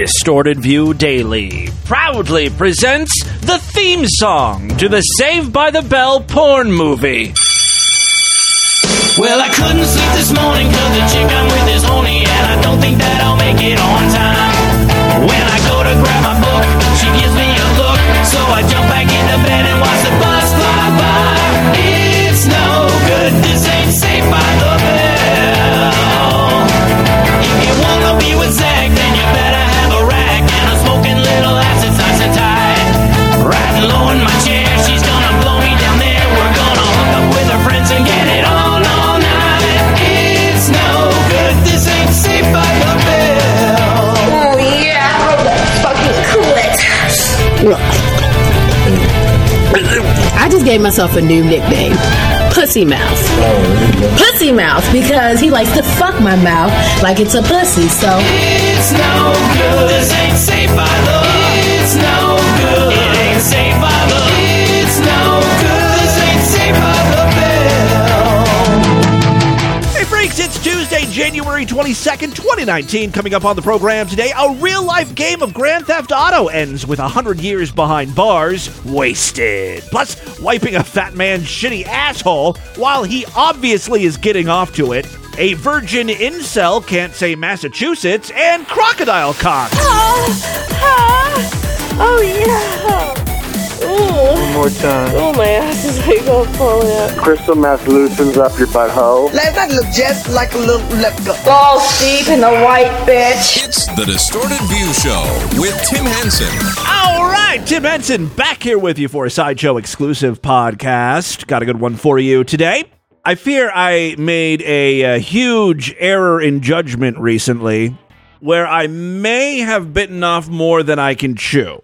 Distorted View Daily proudly presents the theme song to the Saved by the Bell porn movie. Well, I couldn't sleep this morning cause the chick I'm with is horny and I don't think that I'll make it on time. When I go to grab my book, she gives me a look, so I jump back into bed and watch the bus fly by. It's no good, this I just gave myself a new nickname. Pussy Mouth. Pussy Mouth because he likes to fuck my mouth like it's a pussy. So It's no good, this ain't safe January 22nd, 2019. Coming up on the program today, a real life game of Grand Theft Auto ends with 100 years behind bars wasted. Plus, wiping a fat man's shitty asshole while he obviously is getting off to it. A virgin incel can't say Massachusetts, and crocodile cock. Ah, ah, oh yeah. Ooh. One more time. Oh my ass is like all falling out. Crystal meth loosens up your butthole. Let that look just like a little lip gloss. Balls deep in the white bitch. It's the Distorted View Show with Tim Henson. All right, Tim Henson back here with you for a Sideshow exclusive podcast. Got a good one for you today. I fear I made a, uh huge error in judgment recently where I may have bitten off more than I can chew.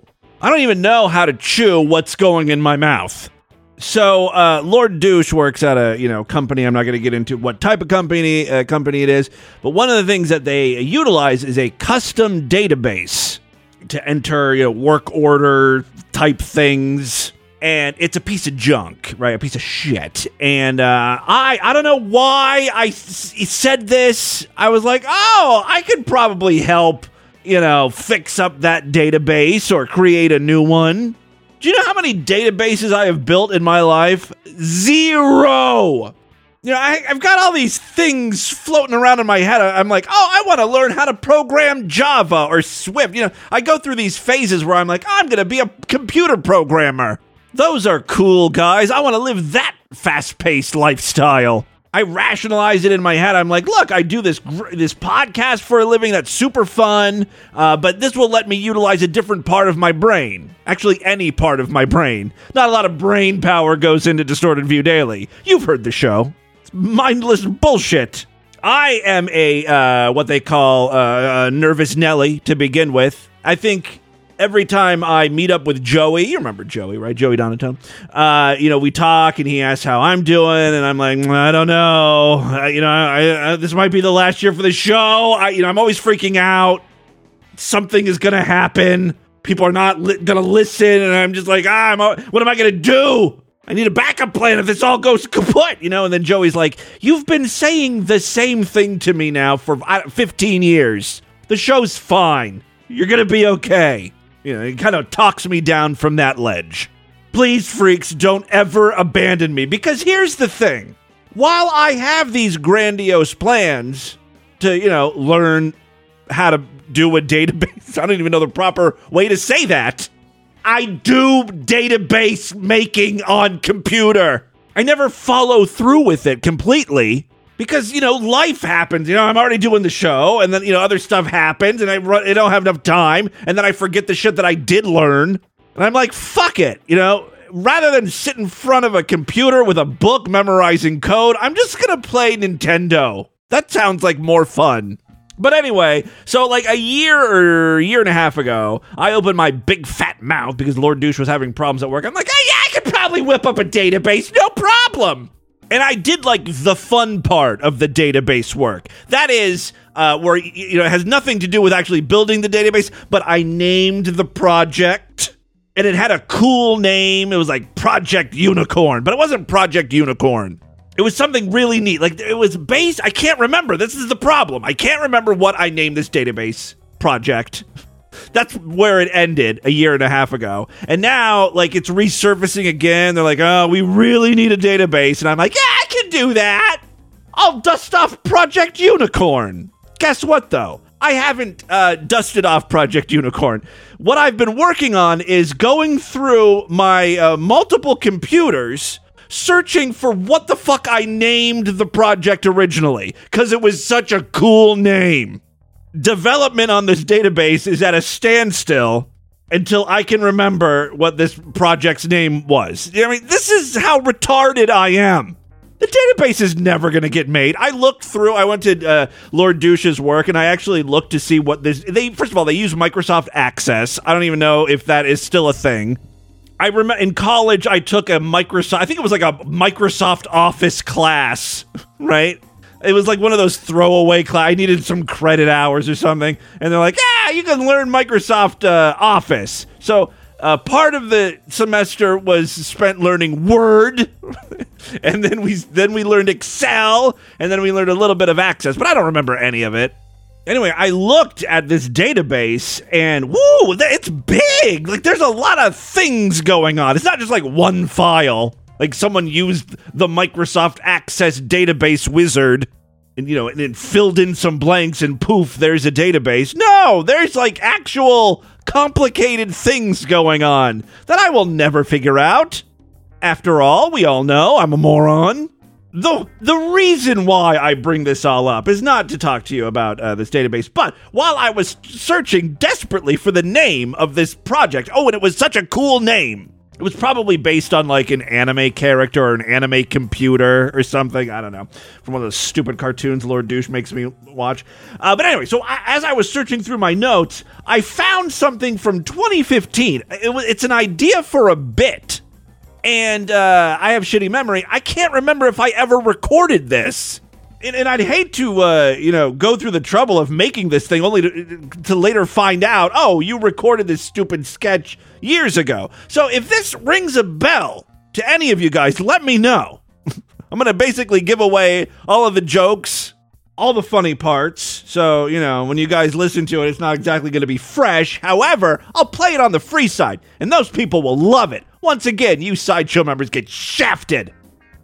I don't even know how to chew what's going in my mouth. So, uh, Lord Douche works at a you know company. I'm not going to get into what type of company uh, company it is, but one of the things that they utilize is a custom database to enter you know work order type things and it's a piece of junk right a piece of shit and uh, i i don't know why i s- said this i was like oh i could probably help you know fix up that database or create a new one do you know how many databases i have built in my life zero you know, I, I've got all these things floating around in my head. I- I'm like, oh, I want to learn how to program Java or Swift. You know, I go through these phases where I'm like, oh, I'm going to be a computer programmer. Those are cool, guys. I want to live that fast paced lifestyle. I rationalize it in my head. I'm like, look, I do this this podcast for a living. That's super fun, uh, but this will let me utilize a different part of my brain. Actually, any part of my brain. Not a lot of brain power goes into Distorted View Daily. You've heard the show. It's mindless bullshit. I am a uh, what they call uh, nervous Nelly to begin with. I think every time I meet up with Joey, you remember Joey, right? Joey Donatone. Uh, you know, we talk and he asks how I'm doing, and I'm like, "Mm, I don't know. Uh, you know, I, I, this might be the last year for the show. I, you know, I'm always freaking out. Something is gonna happen. People are not li- gonna listen, and I'm just like, ah, I'm, what am I gonna do? I need a backup plan if this all goes kaput, you know? And then Joey's like, You've been saying the same thing to me now for 15 years. The show's fine. You're going to be okay. You know, he kind of talks me down from that ledge. Please, freaks, don't ever abandon me because here's the thing. While I have these grandiose plans to, you know, learn how to do a database, I don't even know the proper way to say that. I do database making on computer. I never follow through with it completely because you know life happens. You know, I'm already doing the show, and then you know other stuff happens, and I, run, I don't have enough time, and then I forget the shit that I did learn, and I'm like, fuck it, you know. Rather than sit in front of a computer with a book memorizing code, I'm just gonna play Nintendo. That sounds like more fun. But anyway, so like a year or year and a half ago, I opened my big fat mouth because Lord Douche was having problems at work. I'm like, oh yeah, I could probably whip up a database, no problem. And I did like the fun part of the database work. That is uh, where you know it has nothing to do with actually building the database, but I named the project and it had a cool name. It was like Project Unicorn, but it wasn't Project Unicorn. It was something really neat. Like it was based. I can't remember. This is the problem. I can't remember what I named this database project. That's where it ended a year and a half ago. And now, like, it's resurfacing again. They're like, oh, we really need a database. And I'm like, yeah, I can do that. I'll dust off Project Unicorn. Guess what, though? I haven't uh, dusted off Project Unicorn. What I've been working on is going through my uh, multiple computers, searching for what the fuck I named the project originally, because it was such a cool name. Development on this database is at a standstill until I can remember what this project's name was. I mean, this is how retarded I am. The database is never going to get made. I looked through. I went to uh, Lord Douche's work, and I actually looked to see what this. They first of all, they use Microsoft Access. I don't even know if that is still a thing. I remember in college, I took a Microsoft. I think it was like a Microsoft Office class, right? It was like one of those throwaway class. I needed some credit hours or something, and they're like, "Yeah, you can learn Microsoft uh, Office." So uh, part of the semester was spent learning Word, and then we then we learned Excel, and then we learned a little bit of Access, but I don't remember any of it. Anyway, I looked at this database, and woo, it's big. Like, there's a lot of things going on. It's not just like one file. Like someone used the Microsoft Access database wizard and you know, and then filled in some blanks and poof, there's a database. No, there's like actual complicated things going on that I will never figure out. After all, we all know I'm a moron. The, the reason why I bring this all up is not to talk to you about uh, this database, but while I was searching desperately for the name of this project, oh, and it was such a cool name. It was probably based on like an anime character or an anime computer or something. I don't know. From one of those stupid cartoons Lord Douche makes me watch. Uh, but anyway, so I, as I was searching through my notes, I found something from 2015. It it's an idea for a bit. And uh, I have shitty memory. I can't remember if I ever recorded this. And, and I'd hate to, uh, you know, go through the trouble of making this thing only to, to later find out, oh, you recorded this stupid sketch years ago. So if this rings a bell to any of you guys, let me know. I'm going to basically give away all of the jokes, all the funny parts. So, you know, when you guys listen to it, it's not exactly going to be fresh. However, I'll play it on the free side, and those people will love it. Once again, you sideshow members get shafted.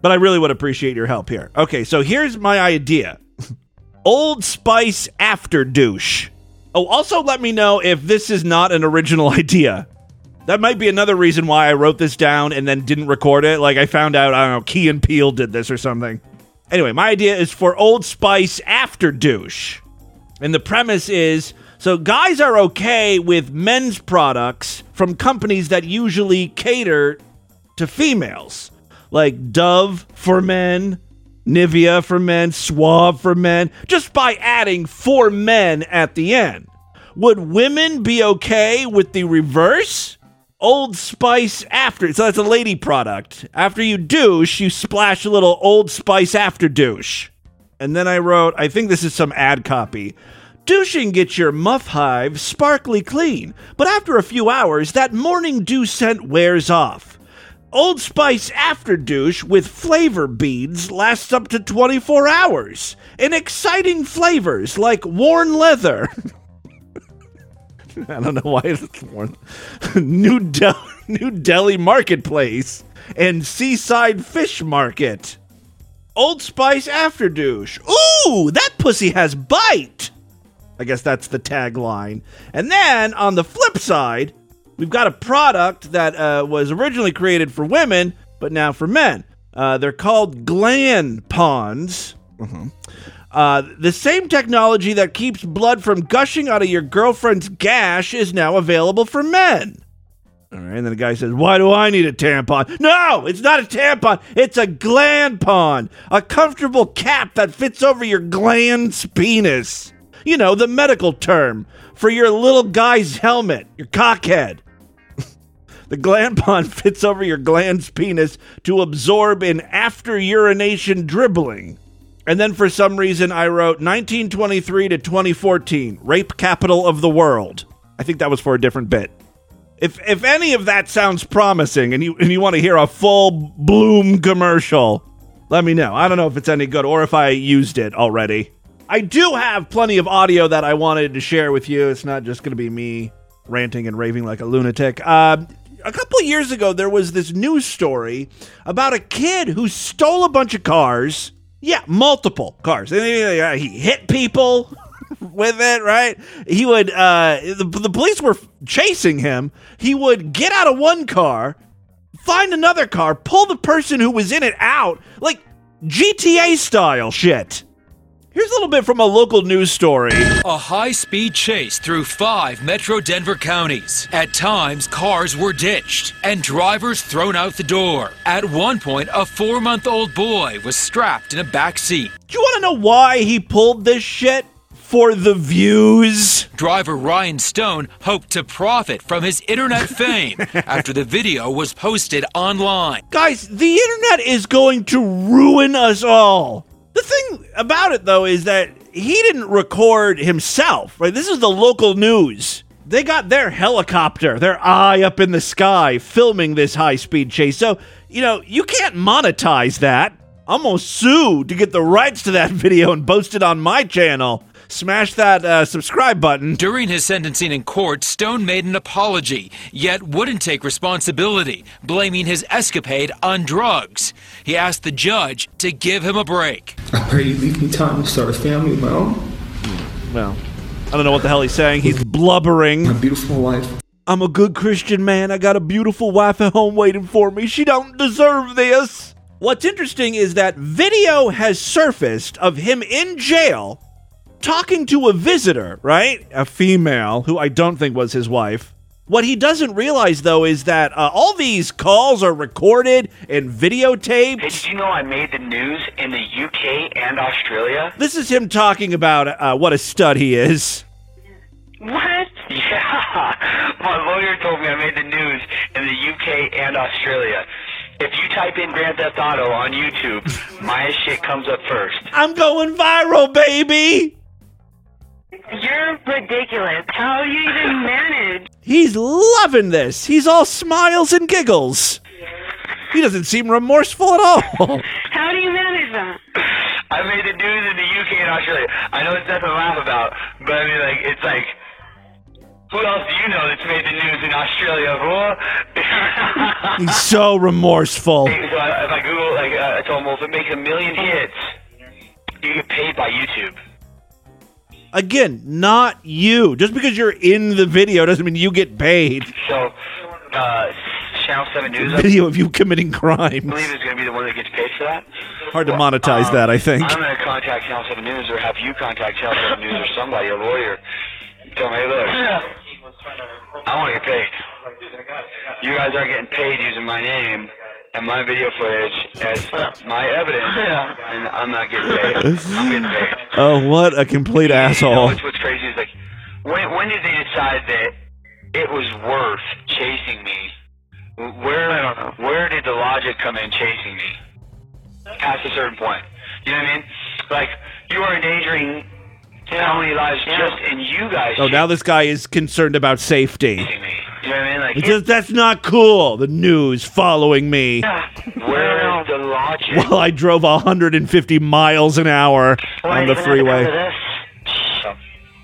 But I really would appreciate your help here. Okay, so here's my idea Old Spice After Douche. Oh, also let me know if this is not an original idea. That might be another reason why I wrote this down and then didn't record it. Like I found out, I don't know, Key and Peele did this or something. Anyway, my idea is for Old Spice After Douche. And the premise is so guys are okay with men's products from companies that usually cater to females, like Dove for men, Nivea for men, Suave for men, just by adding for men at the end. Would women be okay with the reverse? Old Spice after. So that's a lady product. After you douche, you splash a little Old Spice after douche. And then I wrote, I think this is some ad copy. Douching gets your muff hive sparkly clean, but after a few hours, that morning dew scent wears off. Old Spice After Douche with flavor beads lasts up to 24 hours in exciting flavors like worn leather. I don't know why it's worn. New, New Delhi Marketplace and Seaside Fish Market. Old Spice After Douche. Ooh, that pussy has bite. I guess that's the tagline. And then on the flip side, we've got a product that uh, was originally created for women, but now for men. Uh, they're called gland ponds. Uh, the same technology that keeps blood from gushing out of your girlfriend's gash is now available for men. All right, and then the guy says, Why do I need a tampon? No, it's not a tampon. It's a gland pond, a comfortable cap that fits over your glans penis. You know, the medical term for your little guy's helmet, your cockhead. The gland pond fits over your glans penis to absorb in after urination dribbling. And then for some reason, I wrote 1923 to 2014, rape capital of the world. I think that was for a different bit. If if any of that sounds promising, and you and you want to hear a full bloom commercial, let me know. I don't know if it's any good or if I used it already. I do have plenty of audio that I wanted to share with you. It's not just going to be me ranting and raving like a lunatic. Uh, a couple years ago, there was this news story about a kid who stole a bunch of cars. Yeah, multiple cars. He hit people with it, right? He would, uh, the, the police were chasing him. He would get out of one car, find another car, pull the person who was in it out, like GTA style shit. Here's a little bit from a local news story. A high speed chase through five metro Denver counties. At times, cars were ditched and drivers thrown out the door. At one point, a four month old boy was strapped in a back seat. Do you want to know why he pulled this shit? For the views. Driver Ryan Stone hoped to profit from his internet fame after the video was posted online. Guys, the internet is going to ruin us all. The thing about it, though, is that he didn't record himself, right? This is the local news. They got their helicopter, their eye up in the sky, filming this high speed chase. So, you know, you can't monetize that. I'm gonna sue to get the rights to that video and post it on my channel. Smash that uh, subscribe button. During his sentencing in court, Stone made an apology, yet wouldn't take responsibility, blaming his escapade on drugs. He asked the judge to give him a break. I pray you leave me time to start a family of my own. Well, I don't know what the hell he's saying. He's blubbering. A beautiful wife. I'm a good Christian man. I got a beautiful wife at home waiting for me. She don't deserve this. What's interesting is that video has surfaced of him in jail talking to a visitor, right? A female who I don't think was his wife. What he doesn't realize, though, is that uh, all these calls are recorded and videotaped. Hey, did you know I made the news in the UK and Australia? This is him talking about uh, what a stud he is. What? Yeah. My lawyer told me I made the news in the UK and Australia. If you type in Grand Theft Auto on YouTube, my shit comes up first. I'm going viral, baby. You're ridiculous. How do you even manage? He's loving this. He's all smiles and giggles. He doesn't seem remorseful at all. How do you manage that? I made the news in the UK and Australia. I know it's nothing to laugh about, but I mean, like, it's like, who else do you know that's made the news in Australia, fool? He's so remorseful. Hey, so I, if I Google, like, uh, I told him, well, if it makes a million hits, you get paid by YouTube. Again, not you. Just because you're in the video doesn't mean you get paid. So, uh, Channel 7 News, I Video of you committing crimes. believe is going to be the one that gets paid for that. Hard to monetize Um, that, I think. I'm going to contact Channel 7 News or have you contact Channel 7 News or somebody, a lawyer. Tell me, hey, look, I want to get paid. You guys aren't getting paid using my name and my video footage as my evidence, and I'm not getting paid. I'm getting paid. Oh, what a complete You know, asshole. what's, what's crazy is like, when when did they decide that it was worth chasing me? Where where did the logic come in chasing me? Past a certain point, you know what I mean? Like you are endangering how many lives just in you guys Oh, now this guy is concerned about safety. Chasing me. You know what I mean? Like says, that's not cool. The news following me where is the logic? while I drove 150 miles an hour on the freeway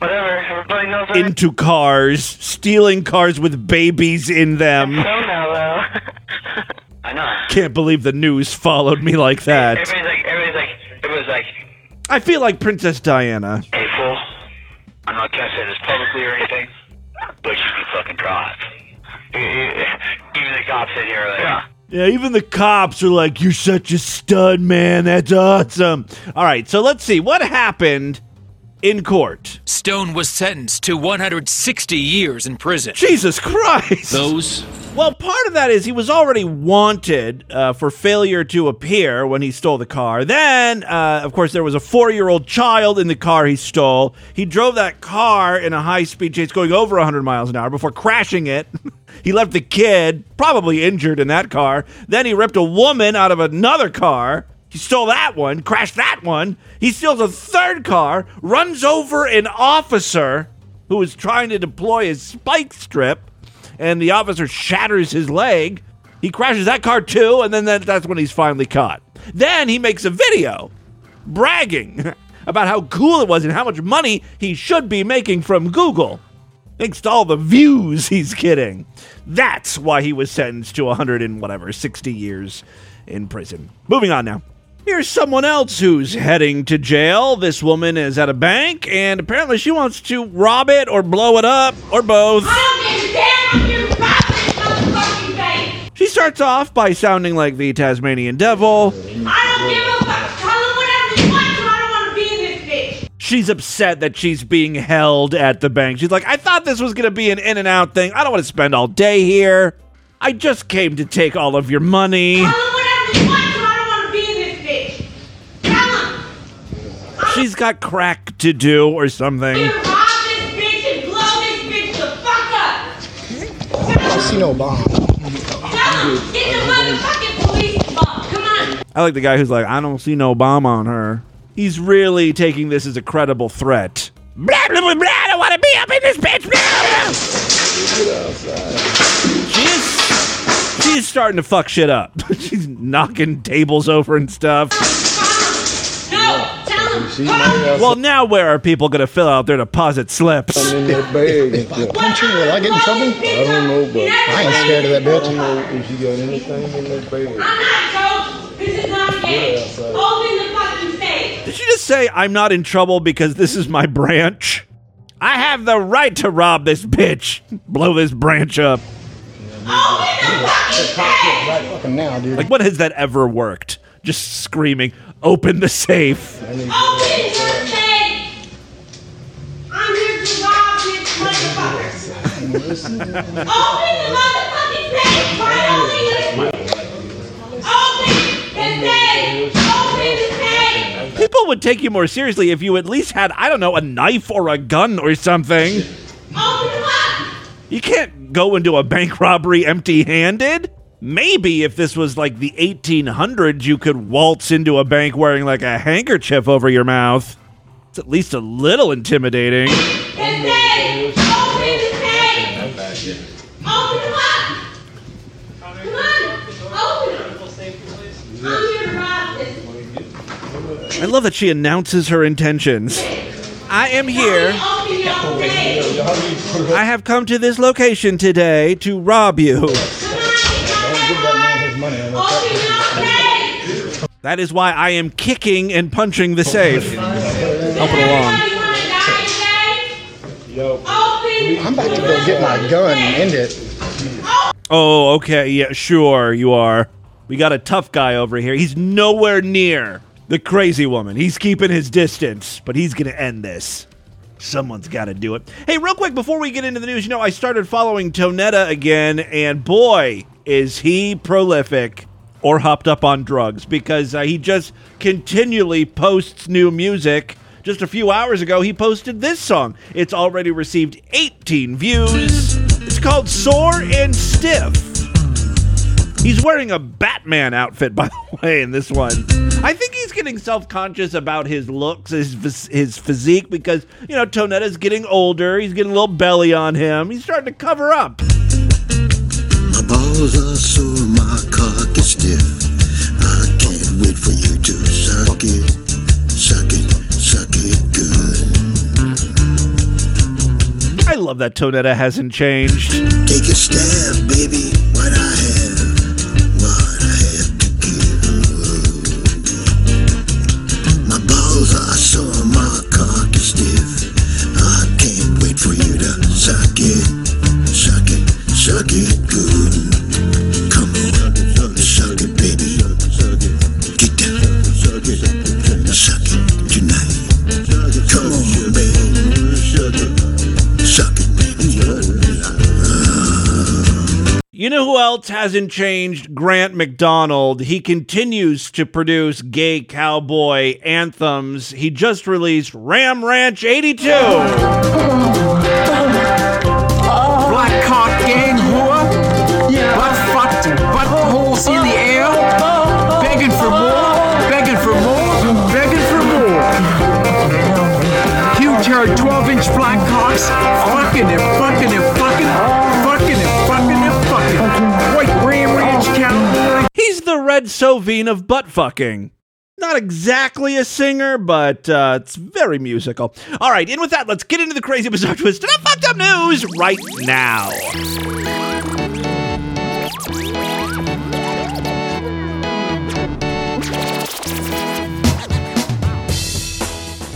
Whatever. Everybody knows. into cars, stealing cars with babies in them. mellow. I know. Can't believe the news followed me like that. Everybody's like, everybody's like, everybody's like, I feel like Princess Diana. fool, I'm not gonna cops in here are like, yeah. Yeah, even the cops are like, You're such a stud, man. That's awesome. All right, so let's see. What happened in court? Stone was sentenced to 160 years in prison. Jesus Christ. Those Well, part of that is he was already wanted uh, for failure to appear when he stole the car. Then, uh, of course, there was a four year old child in the car he stole. He drove that car in a high speed chase going over 100 miles an hour before crashing it. he left the kid probably injured in that car. Then he ripped a woman out of another car. He stole that one, crashed that one. He steals a third car, runs over an officer who is trying to deploy his spike strip and the officer shatters his leg. He crashes that car too, and then that, that's when he's finally caught. Then he makes a video bragging about how cool it was and how much money he should be making from Google. Thanks to all the views, he's kidding. That's why he was sentenced to 100 and whatever, 60 years in prison. Moving on now. Here's someone else who's heading to jail. This woman is at a bank, and apparently she wants to rob it or blow it up or both. She starts off by sounding like the Tasmanian devil. She's upset that she's being held at the bank. She's like, I thought this was going to be an in and out thing. I don't want to spend all day here. I just came to take all of your money. She's got crack to do or something. I see no bomb. I like the guy who's like, I don't see no bomb on her. He's really taking this as a credible threat. Blah, blah, blah, blah, I don't want to be up in this bitch. Blah, blah. She is, she starting to fuck shit up. She's knocking tables over and stuff. Well, now where are people going to fill out their deposit slips? in that bag. If I punch her, will I get in trouble? I don't know, but I ain't scared of that bitch. I don't know if she got anything in that bag. Did you just say I'm not in trouble because this is my branch? I have the right to rob this bitch. Blow this branch up. Right fucking now, dude. Like, when has that ever worked? Just screaming, open the safe. Open the safe! I'm here to rob you motherfuckers. Open the motherfucking safe! Why don't Open the safe! Open the safe! People would take you more seriously if you at least had, I don't know, a knife or a gun or something. Open one. You can't go into a bank robbery empty handed. Maybe if this was like the 1800s, you could waltz into a bank wearing like a handkerchief over your mouth. It's at least a little intimidating. I love that she announces her intentions. I am here. I have come to this location today to rob you. That is why I am kicking and punching the safe. Help it along. I'm about to go get my gun and end it. Oh, okay. Yeah, sure, you are. We got a tough guy over here. He's nowhere near the crazy woman. He's keeping his distance, but he's going to end this. Someone's got to do it. Hey, real quick before we get into the news, you know, I started following Tonetta again, and boy, is he prolific or hopped up on drugs because uh, he just continually posts new music. Just a few hours ago, he posted this song. It's already received 18 views. It's called Sore and Stiff. He's wearing a Batman outfit, by the way, in this one. I think he's getting self conscious about his looks, his, his physique, because, you know, Tonetta's getting older. He's getting a little belly on him. He's starting to cover up. My stiff. I can't wait for you to suck it, suck it, suck it good. I love that Tonetta hasn't changed. Take a stab, baby. Else hasn't changed? Grant MacDonald. He continues to produce gay cowboy anthems. He just released Ram Ranch 82. Black cock gang whore, butt fucked, in the air, begging for more, begging for more, begging for more. Huge haired 12 inch black cocks, fucking and fucking and fucking. White Ram Ranch Cowboy. He's the Red Sovine of butt fucking. Not exactly a singer, but uh, it's very musical. All right, and with that, let's get into the crazy bizarre twist and fucked up news right now.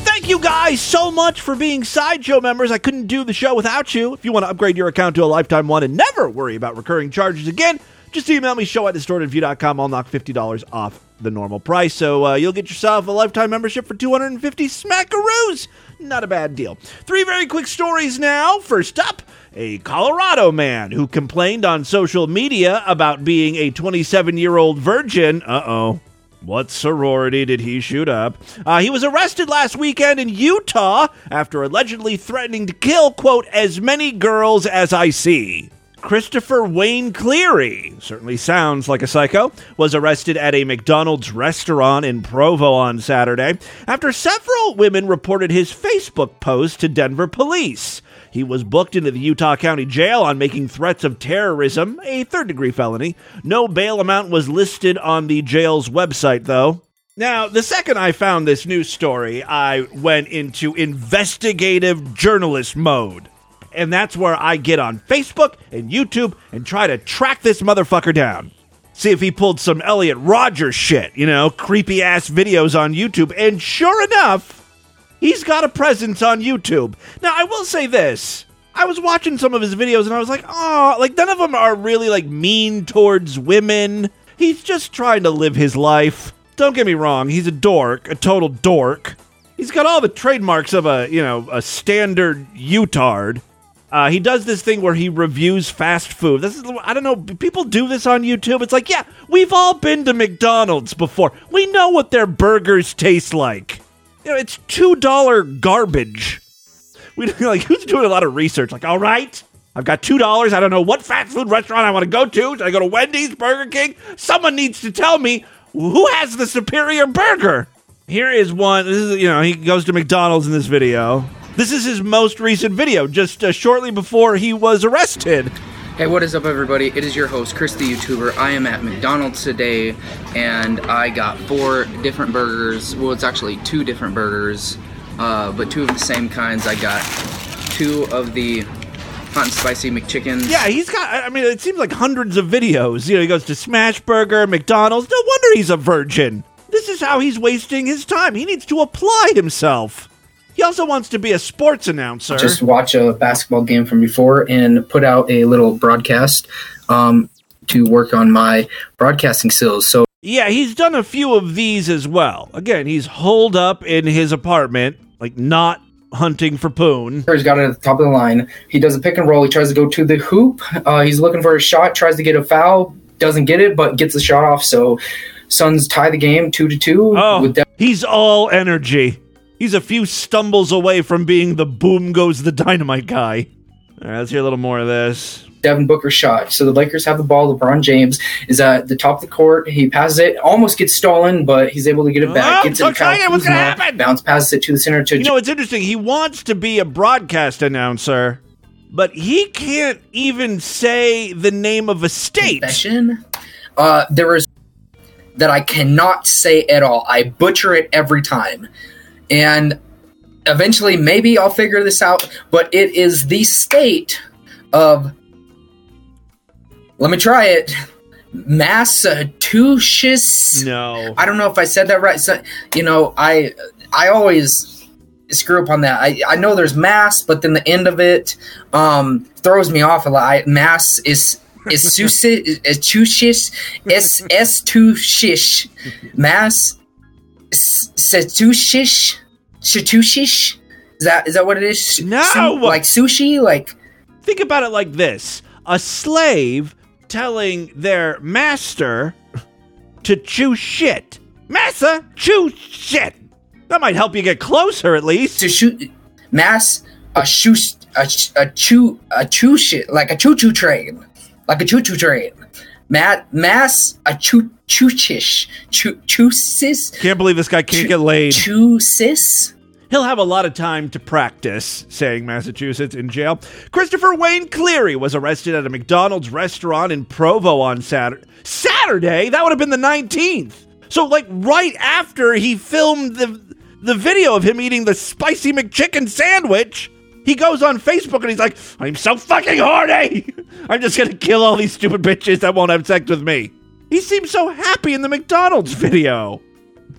Thank you guys so much for being Sideshow members. I couldn't do the show without you. If you want to upgrade your account to a lifetime one and never worry about recurring charges again, just email me show at distortedview.com. I'll knock $50 off the normal price. So uh, you'll get yourself a lifetime membership for 250 smackaroos. Not a bad deal. Three very quick stories now. First up, a Colorado man who complained on social media about being a 27 year old virgin. Uh oh. What sorority did he shoot up? Uh, he was arrested last weekend in Utah after allegedly threatening to kill, quote, as many girls as I see. Christopher Wayne Cleary, certainly sounds like a psycho, was arrested at a McDonald's restaurant in Provo on Saturday after several women reported his Facebook post to Denver police. He was booked into the Utah County Jail on making threats of terrorism, a third degree felony. No bail amount was listed on the jail's website, though. Now, the second I found this news story, I went into investigative journalist mode. And that's where I get on Facebook and YouTube and try to track this motherfucker down. See if he pulled some Elliot Rogers shit, you know, creepy ass videos on YouTube. And sure enough, he's got a presence on YouTube. Now, I will say this. I was watching some of his videos and I was like, oh, like none of them are really like mean towards women. He's just trying to live his life. Don't get me wrong, he's a dork, a total dork. He's got all the trademarks of a, you know, a standard Utard. Uh, he does this thing where he reviews fast food. This is I don't know. People do this on YouTube. It's like, yeah, we've all been to McDonald's before. We know what their burgers taste like. You know, it's two dollar garbage. We like who's doing a lot of research. Like, all right, I've got two dollars. I don't know what fast food restaurant I want to go to. Should I go to Wendy's, Burger King? Someone needs to tell me who has the superior burger. Here is one. This is you know he goes to McDonald's in this video. This is his most recent video, just uh, shortly before he was arrested. Hey, what is up, everybody? It is your host, Chris the YouTuber. I am at McDonald's today, and I got four different burgers. Well, it's actually two different burgers, uh, but two of the same kinds. I got two of the hot and spicy McChickens. Yeah, he's got. I mean, it seems like hundreds of videos. You know, he goes to Smash Burger, McDonald's. No wonder he's a virgin. This is how he's wasting his time. He needs to apply himself. He also wants to be a sports announcer. Just watch a basketball game from before and put out a little broadcast um, to work on my broadcasting skills. So Yeah, he's done a few of these as well. Again, he's holed up in his apartment, like not hunting for poon. He's got it at the top of the line. He does a pick and roll. He tries to go to the hoop. Uh, he's looking for a shot. Tries to get a foul. Doesn't get it, but gets the shot off. So Suns tie the game two to two. Oh, with De- he's all energy. He's a few stumbles away from being the boom goes the dynamite guy. All right, let's hear a little more of this. Devin Booker shot. So the Lakers have the ball. LeBron James is at the top of the court. He passes it, almost gets stolen, but he's able to get it back. Oh, gets it to Kyle what's gonna happen? Bounce passes it to the center to You know, it's interesting. He wants to be a broadcast announcer, but he can't even say the name of a state. Uh, there is that I cannot say at all. I butcher it every time. And eventually, maybe I'll figure this out, but it is the state of. Let me try it. Massachusetts. No. I don't know if I said that right. So, you know, I I always screw up on that. I, I know there's mass, but then the end of it um, throws me off a lot. I, mass is is tushish s s two shish mass setushish shatushish. Is that is that what it is? No! Su- like sushi, like Think about it like this a slave telling their master to chew shit. Massa, chew shit. That might help you get closer at least. to shoot mass a shoe a, a chew a chew shit like a choo choo train like a choo choo train. Matt mass a choo choo chish choo choo sis Can't believe this guy can't get laid. choo sis. He'll have a lot of time to practice saying Massachusetts in jail. Christopher Wayne Cleary was arrested at a McDonald's restaurant in Provo on Saturday. Saturday? That would have been the 19th. So, like, right after he filmed the the video of him eating the spicy McChicken sandwich, he goes on Facebook and he's like, "I'm so fucking horny. I'm just gonna kill all these stupid bitches that won't have sex with me." He seems so happy in the McDonald's video.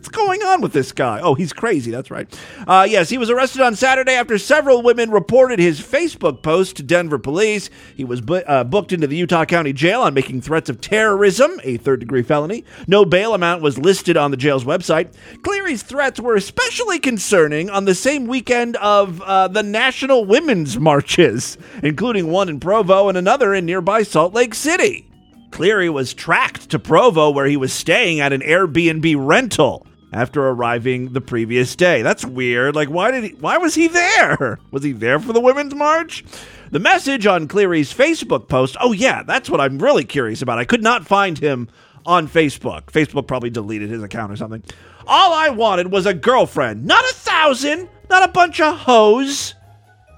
What's going on with this guy? Oh, he's crazy. That's right. Uh, yes, he was arrested on Saturday after several women reported his Facebook post to Denver police. He was bu- uh, booked into the Utah County Jail on making threats of terrorism, a third degree felony. No bail amount was listed on the jail's website. Cleary's threats were especially concerning on the same weekend of uh, the National Women's Marches, including one in Provo and another in nearby Salt Lake City. Cleary was tracked to Provo, where he was staying at an Airbnb rental after arriving the previous day. That's weird. Like, why did he? Why was he there? Was he there for the Women's March? The message on Cleary's Facebook post. Oh yeah, that's what I'm really curious about. I could not find him on Facebook. Facebook probably deleted his account or something. All I wanted was a girlfriend, not a thousand, not a bunch of hoes.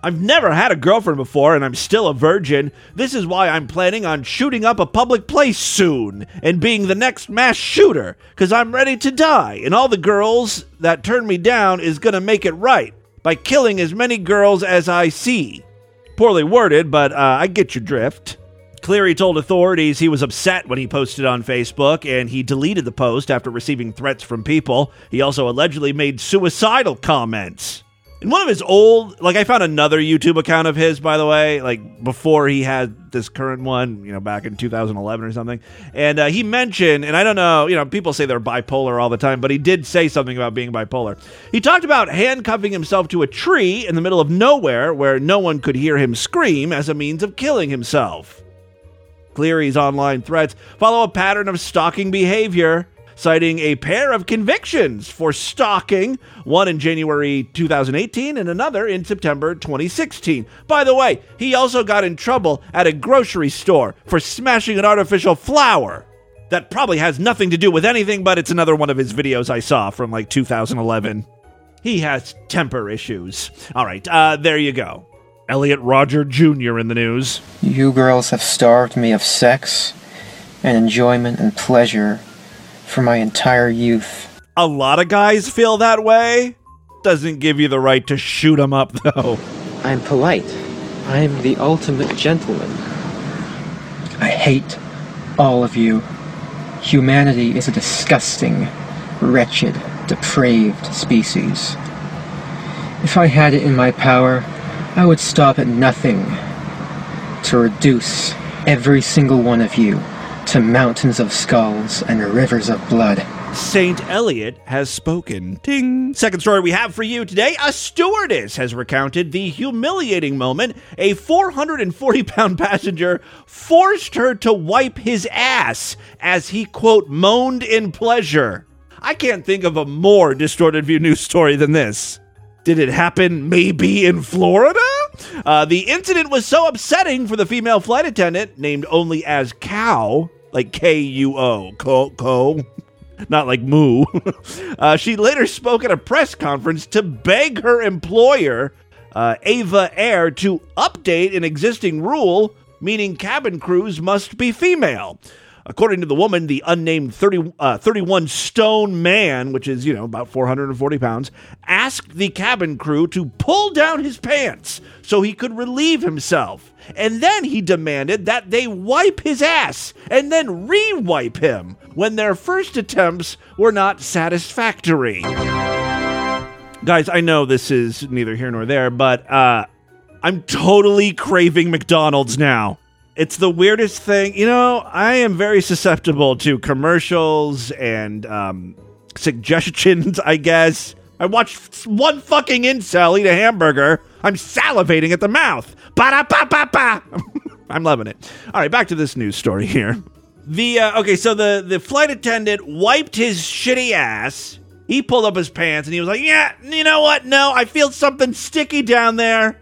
I've never had a girlfriend before, and I'm still a virgin. This is why I'm planning on shooting up a public place soon and being the next mass shooter, because I'm ready to die, and all the girls that turn me down is gonna make it right by killing as many girls as I see. Poorly worded, but uh, I get your drift. Cleary told authorities he was upset when he posted on Facebook and he deleted the post after receiving threats from people. He also allegedly made suicidal comments. In one of his old, like I found another YouTube account of his, by the way, like before he had this current one, you know, back in 2011 or something. And uh, he mentioned, and I don't know, you know, people say they're bipolar all the time, but he did say something about being bipolar. He talked about handcuffing himself to a tree in the middle of nowhere where no one could hear him scream as a means of killing himself. Cleary's online threats follow a pattern of stalking behavior, citing a pair of convictions for stalking, one in January 2018 and another in September 2016. By the way, he also got in trouble at a grocery store for smashing an artificial flower. That probably has nothing to do with anything, but it's another one of his videos I saw from like 2011. He has temper issues. All right, uh, there you go. Elliot Roger Jr. in the news. You girls have starved me of sex and enjoyment and pleasure for my entire youth. A lot of guys feel that way. Doesn't give you the right to shoot them up, though. I'm polite. I'm the ultimate gentleman. I hate all of you. Humanity is a disgusting, wretched, depraved species. If I had it in my power, I would stop at nothing to reduce every single one of you to mountains of skulls and rivers of blood. Saint Elliot has spoken. Ding. Second story we have for you today a stewardess has recounted the humiliating moment a 440 pound passenger forced her to wipe his ass as he, quote, moaned in pleasure. I can't think of a more distorted view news story than this. Did it happen maybe in Florida? Uh, the incident was so upsetting for the female flight attendant, named only as Cow, like K U O, Co, Co, not like Moo. uh, she later spoke at a press conference to beg her employer, uh, EVA Air, to update an existing rule, meaning cabin crews must be female. According to the woman, the unnamed 30, uh, 31 stone man, which is, you know, about 440 pounds, asked the cabin crew to pull down his pants so he could relieve himself. And then he demanded that they wipe his ass and then re wipe him when their first attempts were not satisfactory. Guys, I know this is neither here nor there, but uh, I'm totally craving McDonald's now. It's the weirdest thing. You know, I am very susceptible to commercials and um, suggestions, I guess. I watched one fucking incel eat a hamburger. I'm salivating at the mouth. Ba ba ba ba. I'm loving it. All right, back to this news story here. The uh, okay, so the the flight attendant wiped his shitty ass. He pulled up his pants and he was like, "Yeah, you know what? No, I feel something sticky down there.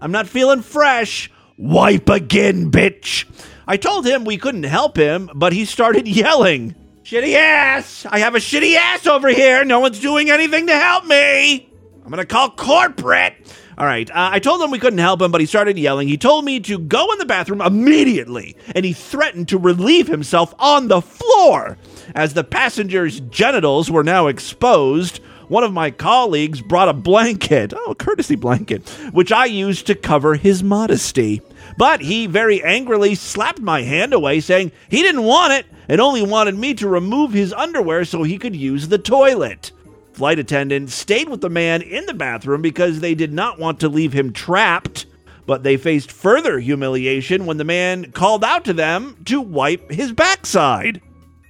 I'm not feeling fresh. Wipe again, bitch." I told him we couldn't help him, but he started yelling, "Shitty ass! I have a shitty ass over here. No one's doing anything to help me. I'm gonna call corporate." All right. Uh, I told him we couldn't help him, but he started yelling. He told me to go in the bathroom immediately, and he threatened to relieve himself on the floor. As the passenger's genitals were now exposed, one of my colleagues brought a blanket, oh, a courtesy blanket, which I used to cover his modesty. But he very angrily slapped my hand away, saying he didn't want it and only wanted me to remove his underwear so he could use the toilet. Flight attendants stayed with the man in the bathroom because they did not want to leave him trapped, but they faced further humiliation when the man called out to them to wipe his backside.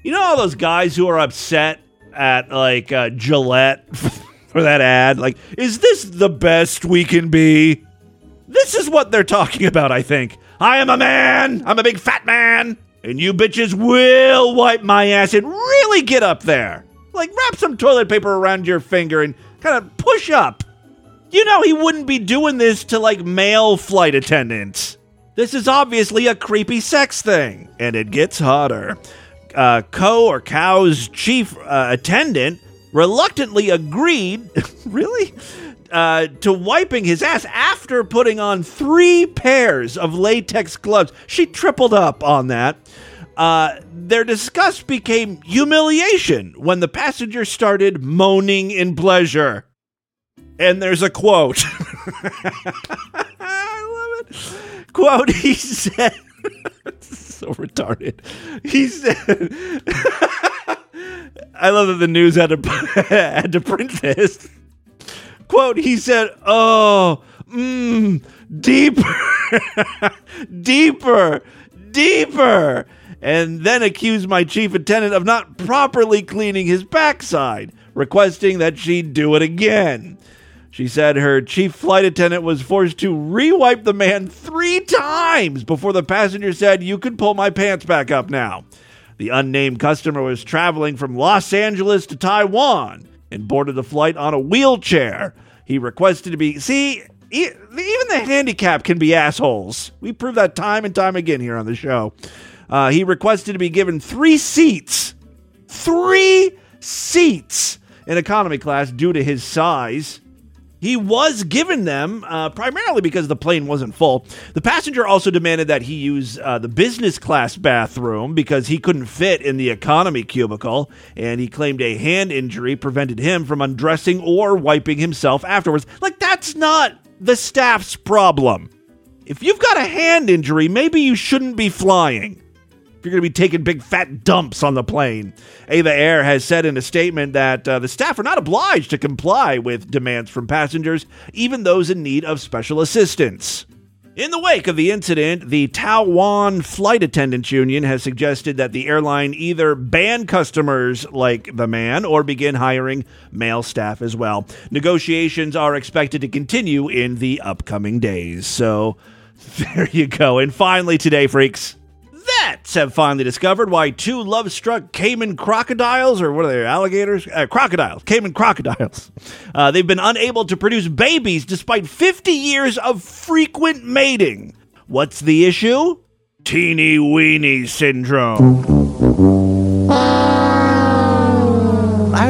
You know all those guys who are upset at like uh, Gillette for that ad? Like, is this the best we can be? This is what they're talking about, I think. I am a man. I'm a big fat man. And you bitches will wipe my ass and really get up there. Like, wrap some toilet paper around your finger and kind of push up. You know, he wouldn't be doing this to like male flight attendants. This is obviously a creepy sex thing, and it gets hotter. Uh, Co or Cow's chief uh, attendant reluctantly agreed, really, uh, to wiping his ass after putting on three pairs of latex gloves. She tripled up on that. Uh, their disgust became humiliation when the passenger started moaning in pleasure. And there's a quote. I love it. Quote, he said, so retarded. He said, I love that the news had to, had to print this. Quote, he said, oh, mmm, deeper, deeper, deeper and then accused my chief attendant of not properly cleaning his backside, requesting that she do it again. She said her chief flight attendant was forced to rewipe the man three times before the passenger said, You can pull my pants back up now. The unnamed customer was traveling from Los Angeles to Taiwan and boarded the flight on a wheelchair. He requested to be. See, even the handicap can be assholes. We prove that time and time again here on the show. Uh, he requested to be given three seats, three seats in economy class due to his size. He was given them uh, primarily because the plane wasn't full. The passenger also demanded that he use uh, the business class bathroom because he couldn't fit in the economy cubicle, and he claimed a hand injury prevented him from undressing or wiping himself afterwards. Like, that's not the staff's problem. If you've got a hand injury, maybe you shouldn't be flying you're going to be taking big fat dumps on the plane. EVA Air has said in a statement that uh, the staff are not obliged to comply with demands from passengers, even those in need of special assistance. In the wake of the incident, the Taiwan Flight Attendants Union has suggested that the airline either ban customers like the man or begin hiring male staff as well. Negotiations are expected to continue in the upcoming days. So there you go. And finally, today, freaks vets have finally discovered why two love struck caiman crocodiles, or what are they, alligators? Uh, crocodiles, caiman crocodiles. Uh, they've been unable to produce babies despite 50 years of frequent mating. What's the issue? Teeny weeny syndrome.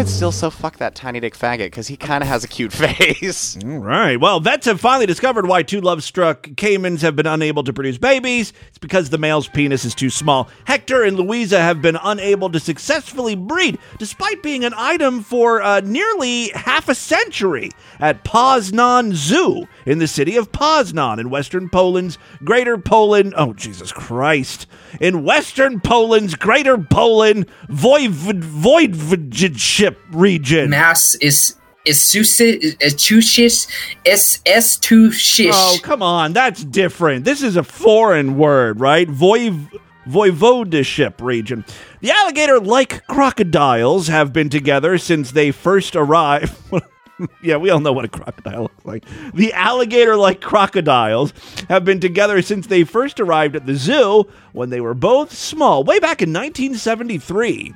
Still so fuck that tiny dick faggot because he kind of has a cute face. All right. Well, vets have finally discovered why two love struck caimans have been unable to produce babies. It's because the male's penis is too small. Hector and Louisa have been unable to successfully breed, despite being an item for uh, nearly half a century at Poznan Zoo in the city of Poznan in western Poland's Greater Poland. Oh, Jesus Christ. In western Poland's Greater Poland Voivod- Voivodship region. Mass is is Tushis S S two shish. Oh, come on. That's different. This is a foreign word, right? Voiv voivodeship region. The alligator like crocodiles have been together since they first arrived. yeah, we all know what a crocodile looks like. The alligator like crocodiles have been together since they first arrived at the zoo when they were both small, way back in 1973.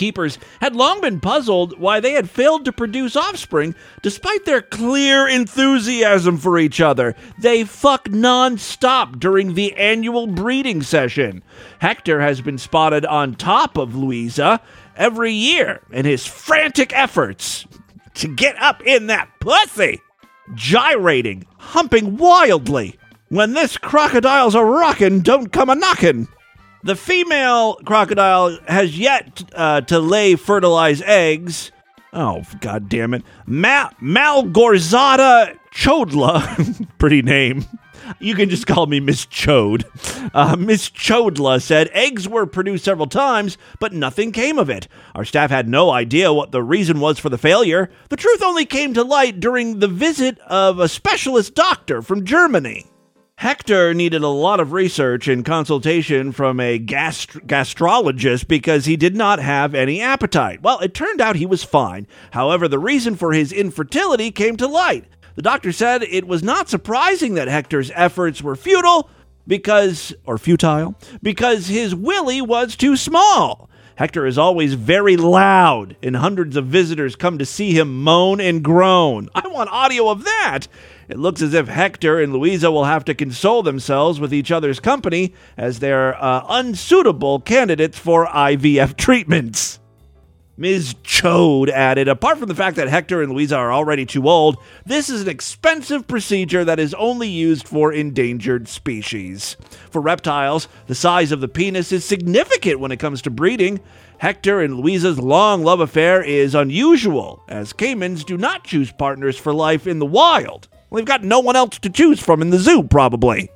Keepers had long been puzzled why they had failed to produce offspring despite their clear enthusiasm for each other. They fuck non-stop during the annual breeding session. Hector has been spotted on top of Louisa every year in his frantic efforts to get up in that pussy. gyrating, humping wildly. When this crocodile's a rockin', don't come a knockin'. The female crocodile has yet uh, to lay fertilized eggs. Oh, god damn it. Ma- Malgorzata chodla, pretty name. You can just call me Miss Chode. Uh, Miss Chodla said eggs were produced several times, but nothing came of it. Our staff had no idea what the reason was for the failure. The truth only came to light during the visit of a specialist doctor from Germany. Hector needed a lot of research and consultation from a gastr- gastrologist because he did not have any appetite. Well, it turned out he was fine. However, the reason for his infertility came to light. The doctor said it was not surprising that Hector's efforts were futile because, or futile, because his willy was too small. Hector is always very loud, and hundreds of visitors come to see him moan and groan. I want audio of that. It looks as if Hector and Louisa will have to console themselves with each other's company as they're uh, unsuitable candidates for IVF treatments. Ms. Chode added, apart from the fact that Hector and Louisa are already too old, this is an expensive procedure that is only used for endangered species. For reptiles, the size of the penis is significant when it comes to breeding. Hector and Louisa's long love affair is unusual, as caimans do not choose partners for life in the wild. They've got no one else to choose from in the zoo, probably.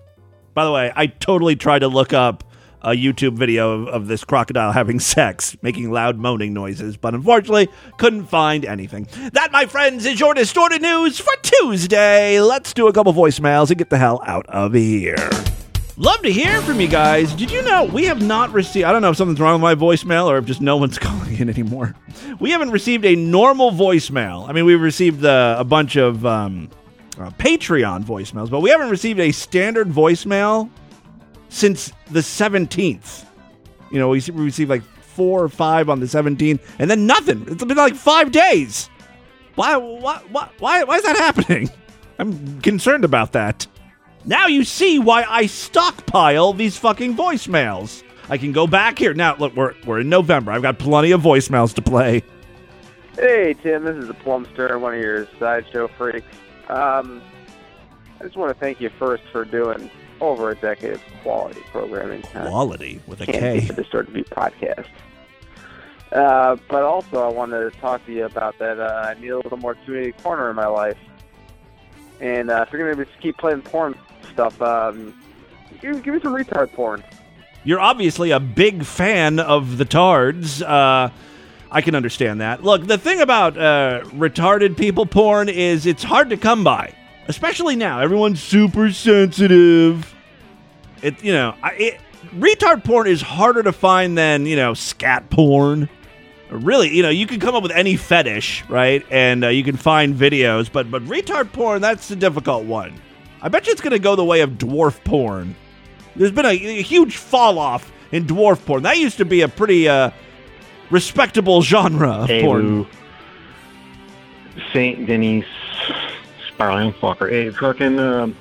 By the way, I totally tried to look up a YouTube video of, of, this crocodile having sex, making loud moaning noises, but unfortunately couldn't find anything. That, my friends, is your distorted news for Tuesday. Let's do a couple voicemails and get the hell out of here. Love to hear from you guys. Did you know we have not received, I don't know if something's wrong with my voicemail or if just no one's calling in anymore. We haven't received a normal voicemail. I mean, we've received uh, a bunch of um, uh, Patreon voicemails, but we haven't received a standard voicemail since the 17th. You know, we received like four or five on the 17th, and then nothing. It's been like five days. Why, why, why, why, is that happening? I'm concerned about that. Now you see why I stockpile these fucking voicemails. I can go back here. Now, look, we're, we're in November. I've got plenty of voicemails to play. Hey, Tim, this is the Plumster, one of your sideshow freaks. Um, I just want to thank you first for doing over a decade of quality programming. Quality with a K. the Distorted View podcast. Uh, but also, I wanted to talk to you about that. Uh, I need a little more community corner in my life. And uh, if you're going to just keep playing porn stuff, um, give, give me some retard porn. You're obviously a big fan of the tards. Uh, I can understand that. Look, the thing about uh, retarded people porn is it's hard to come by, especially now. Everyone's super sensitive. It, you know, I, it, retard porn is harder to find than you know scat porn. Really, you know, you can come up with any fetish, right? And uh, you can find videos, but but retard porn that's the difficult one. I bet you it's going to go the way of dwarf porn. There's been a, a huge fall off in dwarf porn. That used to be a pretty uh, respectable genre of porn. Saint Denis spiraling fucker. Hey, fucking. Um,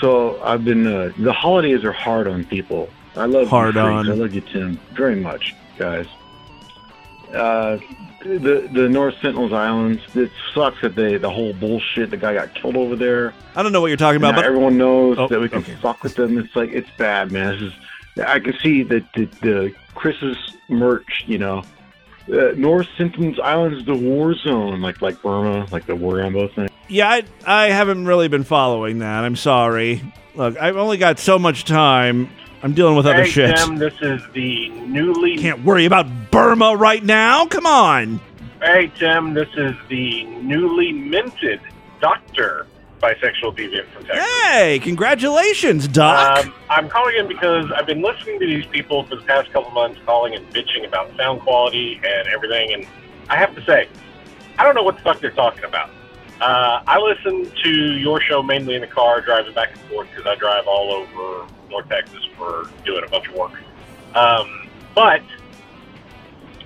so I've been. Uh, the holidays are hard on people. I love Hard you, on. I love you, Tim, very much, guys. Uh, the the North Sentinels Islands. It sucks that they the whole bullshit. The guy got killed over there. I don't know what you're talking about, but everyone knows Oh, that we can okay. fuck with them. It's like it's bad, man. This is. I can see that the, the Chris's merch. You know, uh, North Sentinels Islands is the war zone, like like Burma, like the war Rambo thing. yeah, I, I haven't really been following that. I'm sorry. Look, I've only got so much time. I'm dealing with other hey, shit. Tim, this is the newly. Can't worry about Burma right now. Come on. Hey, Tim, this is the newly minted Doctor Bisexual Deviant from Texas. Hey, congratulations, Doc. Um, I'm calling in because I've been listening to these people for the past couple months calling and bitching about sound quality and everything, and I have to say, I don't know what the fuck they're talking about. Uh, I listen to your show mainly in the car, driving back and forth because I drive all over North Texas for doing a bunch of work. Um, but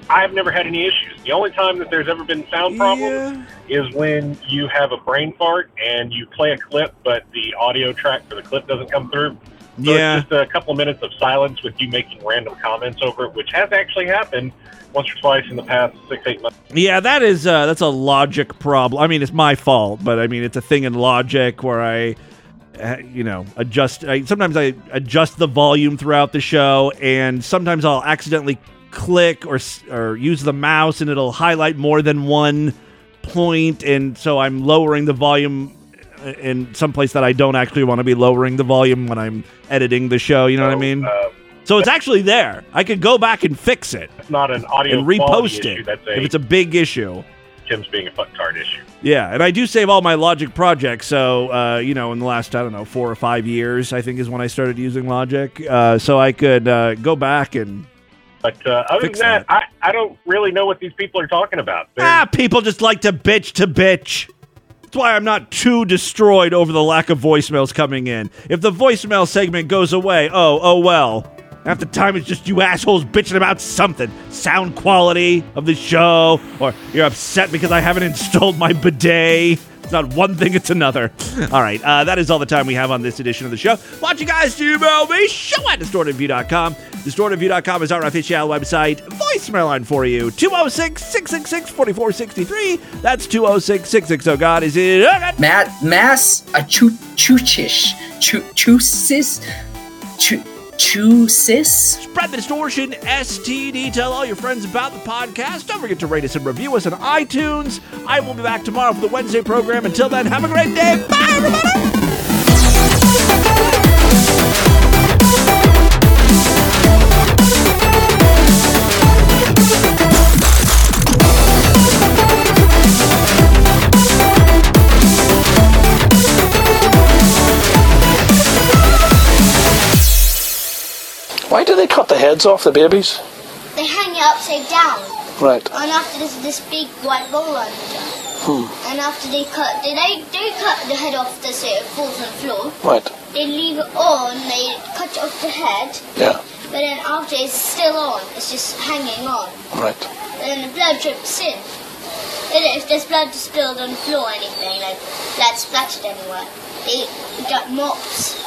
I've never had any issues. The only time that there's ever been sound problems is when you have a brain fart and you play a clip, but the audio track for the clip doesn't come through. So Yeah. it's just a couple of minutes of silence with you making random comments over it, which has actually happened once or twice in the past six, eight months. Yeah, that is uh, that's a logic problem. I mean, it's my fault, but I mean, it's a thing in logic where I, uh, you know, adjust. I, sometimes I adjust the volume throughout the show, and sometimes I'll accidentally click or or use the mouse, and it'll highlight more than one point, and so I'm lowering the volume in some place that I don't actually want to be lowering the volume when I'm editing the show. You know what I mean? so it's actually there. I could go back and fix it. It's not an audio and repost issue. it a if it's a big issue. Tim's being a fucktard issue. Yeah, and I do save all my Logic projects. So, uh, you know, in the last, I don't know, four or five years, I think is when I started using Logic. Uh, so I could uh, go back and. But uh, other Fix than that, I, I don't really know what these people are talking about. They're- Ah, people just like to bitch to bitch. That's why I'm not too destroyed over the lack of voicemails coming in. If the voicemail segment goes away, oh, oh well. Half the time it's just you assholes bitching about something. Sound quality of the show, or you're upset because I haven't installed my bidet. It's not one thing, it's another. All right, uh, that is all the time we have on this edition of the show. Want you guys email me, show at distortedview.com. Distortedview.com is our official website. Voicemail line for you, 206 666 4463. That's 206 660 God. Is it? Matt Mass a chu chuchish chu chusis chu chusis. Spread the distortion, STD. Tell all your friends about the podcast. Don't forget to rate us and review us on iTunes. I will be back tomorrow for the Wednesday program. Until then, have a great day. Bye, everybody. Why do they cut the heads off the babies? They hang it upside down. Right. And after there's this big white ball under. Hmm. And after they cut, they they, they cut the head off the so it falls on the floor. Right. They leave it on. They cut off the head. Yeah. But then after it's still on. It's just hanging on. Right. And then the blood drips in. And if there's blood spilled on the floor or anything, like blood splattered anywhere, they got mops